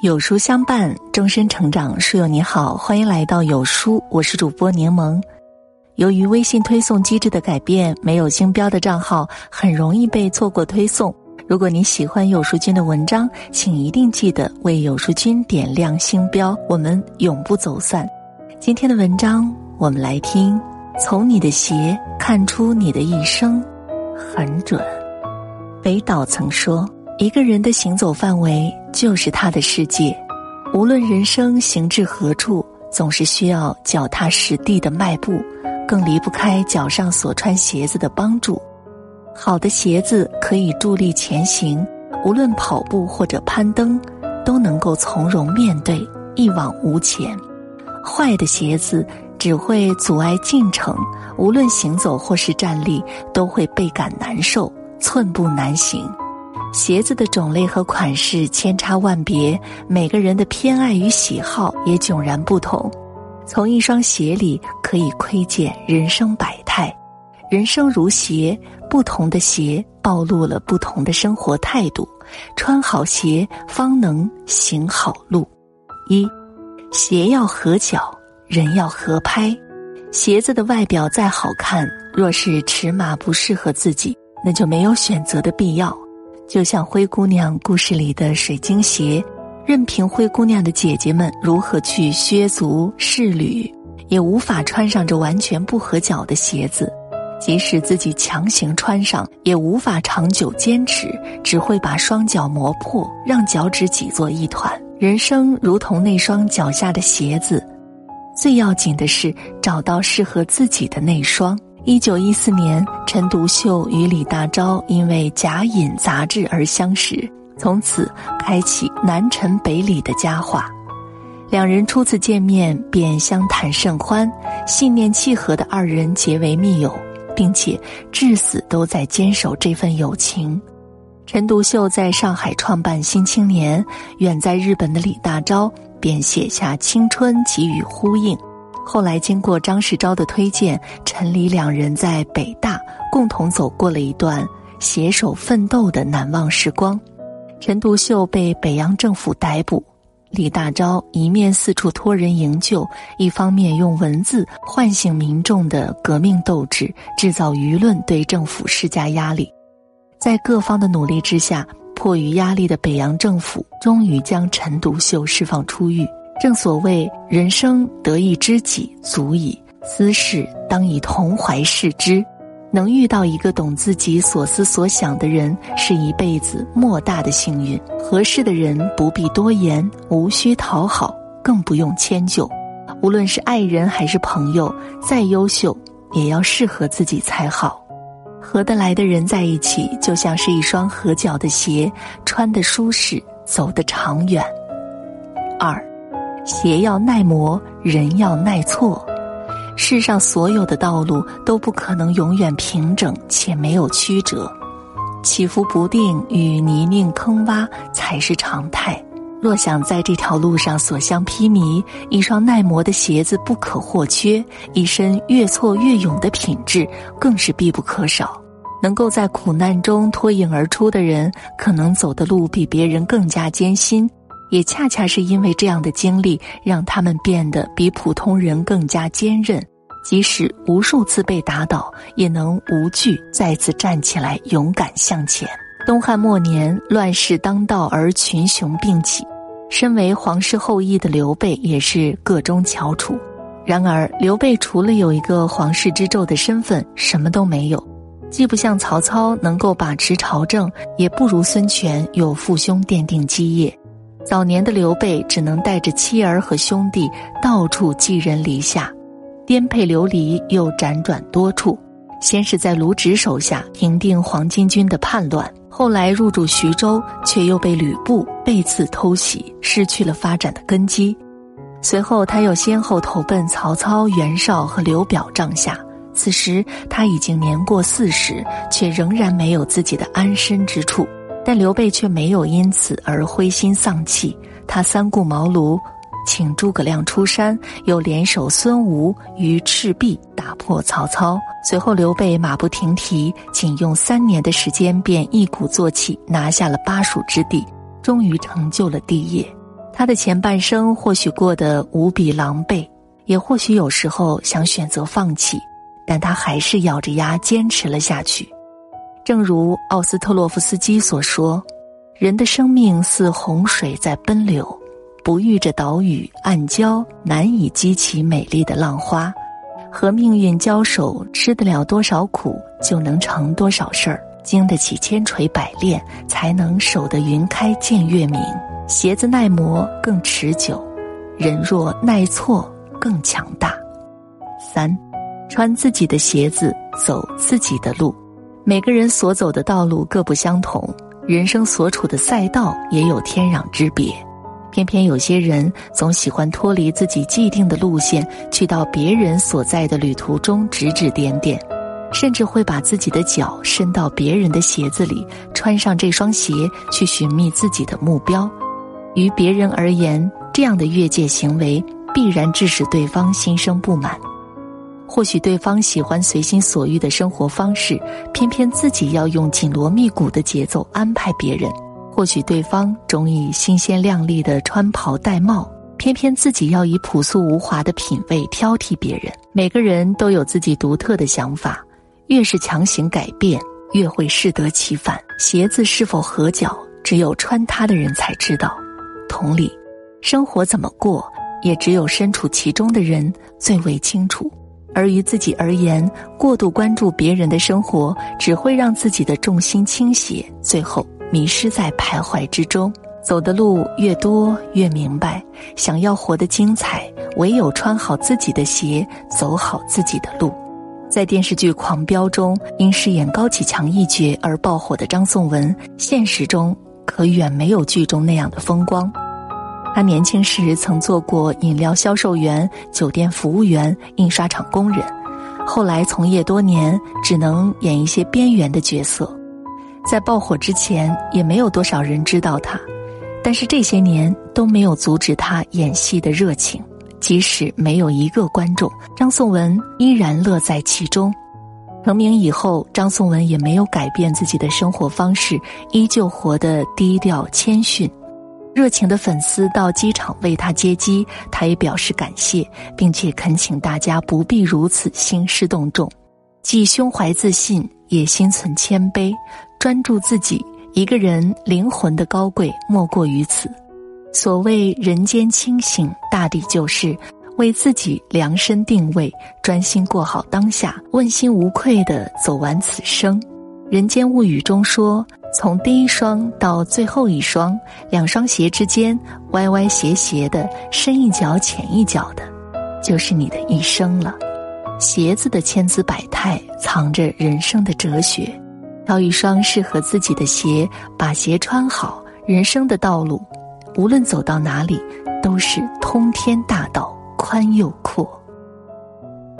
有书相伴，终身成长。书友你好，欢迎来到有书，我是主播柠檬。由于微信推送机制的改变，没有星标的账号很容易被错过推送。如果你喜欢有书君的文章，请一定记得为有书君点亮星标，我们永不走散。今天的文章，我们来听：从你的鞋看出你的一生，很准。北岛曾说。一个人的行走范围就是他的世界，无论人生行至何处，总是需要脚踏实地的迈步，更离不开脚上所穿鞋子的帮助。好的鞋子可以助力前行，无论跑步或者攀登，都能够从容面对，一往无前。坏的鞋子只会阻碍进程，无论行走或是站立，都会倍感难受，寸步难行。鞋子的种类和款式千差万别，每个人的偏爱与喜好也迥然不同。从一双鞋里可以窥见人生百态。人生如鞋，不同的鞋暴露了不同的生活态度。穿好鞋，方能行好路。一，鞋要合脚，人要合拍。鞋子的外表再好看，若是尺码不适合自己，那就没有选择的必要。就像灰姑娘故事里的水晶鞋，任凭灰姑娘的姐姐们如何去削足适履，也无法穿上这完全不合脚的鞋子。即使自己强行穿上，也无法长久坚持，只会把双脚磨破，让脚趾挤作一团。人生如同那双脚下的鞋子，最要紧的是找到适合自己的那双。一九一四年，陈独秀与李大钊因为《甲寅》杂志而相识，从此开启南陈北李的佳话。两人初次见面便相谈甚欢，信念契合的二人结为密友，并且至死都在坚守这份友情。陈独秀在上海创办《新青年》，远在日本的李大钊便写下《青春》给予呼应。后来，经过张世钊的推荐，陈李两人在北大共同走过了一段携手奋斗的难忘时光。陈独秀被北洋政府逮捕，李大钊一面四处托人营救，一方面用文字唤醒民众的革命斗志，制造舆论对政府施加压力。在各方的努力之下，迫于压力的北洋政府终于将陈独秀释放出狱。正所谓人生得一知己足矣，私事当以同怀视之。能遇到一个懂自己所思所想的人，是一辈子莫大的幸运。合适的人不必多言，无需讨好，更不用迁就。无论是爱人还是朋友，再优秀也要适合自己才好。合得来的人在一起，就像是一双合脚的鞋，穿得舒适，走得长远。二。鞋要耐磨，人要耐挫。世上所有的道路都不可能永远平整且没有曲折，起伏不定与泥泞坑洼才是常态。若想在这条路上所向披靡，一双耐磨的鞋子不可或缺，一身越挫越勇的品质更是必不可少。能够在苦难中脱颖而出的人，可能走的路比别人更加艰辛。也恰恰是因为这样的经历，让他们变得比普通人更加坚韧，即使无数次被打倒，也能无惧再次站起来，勇敢向前。东汉末年，乱世当道而群雄并起，身为皇室后裔的刘备也是个中翘楚。然而，刘备除了有一个皇室之胄的身份，什么都没有，既不像曹操能够把持朝政，也不如孙权有父兄奠定基业。早年的刘备只能带着妻儿和兄弟到处寄人篱下，颠沛流离又辗转多处。先是在卢植手下平定黄巾军的叛乱，后来入主徐州，却又被吕布背刺偷袭，失去了发展的根基。随后他又先后投奔曹操、袁绍和刘表帐下。此时他已经年过四十，却仍然没有自己的安身之处。但刘备却没有因此而灰心丧气，他三顾茅庐，请诸葛亮出山，又联手孙吴于赤壁打破曹操。随后刘备马不停蹄，仅用三年的时间便一鼓作气拿下了巴蜀之地，终于成就了帝业。他的前半生或许过得无比狼狈，也或许有时候想选择放弃，但他还是咬着牙坚持了下去。正如奥斯特洛夫斯基所说：“人的生命似洪水在奔流，不遇着岛屿暗礁，难以激起美丽的浪花。和命运交手，吃得了多少苦，就能成多少事儿。经得起千锤百炼，才能守得云开见月明。”鞋子耐磨更持久，人若耐挫更强大。三，穿自己的鞋子，走自己的路。每个人所走的道路各不相同，人生所处的赛道也有天壤之别。偏偏有些人总喜欢脱离自己既定的路线，去到别人所在的旅途中指指点点，甚至会把自己的脚伸到别人的鞋子里，穿上这双鞋去寻觅自己的目标。于别人而言，这样的越界行为必然致使对方心生不满。或许对方喜欢随心所欲的生活方式，偏偏自己要用紧锣密鼓的节奏安排别人；或许对方中意新鲜亮丽的穿袍戴帽，偏偏自己要以朴素无华的品味挑剔别人。每个人都有自己独特的想法，越是强行改变，越会适得其反。鞋子是否合脚，只有穿它的人才知道。同理，生活怎么过，也只有身处其中的人最为清楚。而于自己而言，过度关注别人的生活，只会让自己的重心倾斜，最后迷失在徘徊之中。走的路越多，越明白，想要活得精彩，唯有穿好自己的鞋，走好自己的路。在电视剧《狂飙》中，因饰演高启强一角而爆火的张颂文，现实中。可远没有剧中那样的风光。他年轻时曾做过饮料销售员、酒店服务员、印刷厂工人，后来从业多年，只能演一些边缘的角色。在爆火之前，也没有多少人知道他，但是这些年都没有阻止他演戏的热情。即使没有一个观众，张颂文依然乐在其中。成名以后，张颂文也没有改变自己的生活方式，依旧活得低调谦逊。热情的粉丝到机场为他接机，他也表示感谢，并且恳请大家不必如此兴师动众，既胸怀自信，也心存谦卑，专注自己。一个人灵魂的高贵，莫过于此。所谓人间清醒，大抵就是。为自己量身定位，专心过好当下，问心无愧地走完此生。《人间物语》中说，从第一双到最后一双，两双鞋之间歪歪斜斜的，深一脚浅一脚的，就是你的一生了。鞋子的千姿百态，藏着人生的哲学。挑一双适合自己的鞋，把鞋穿好，人生的道路，无论走到哪里，都是通天大道。宽又阔。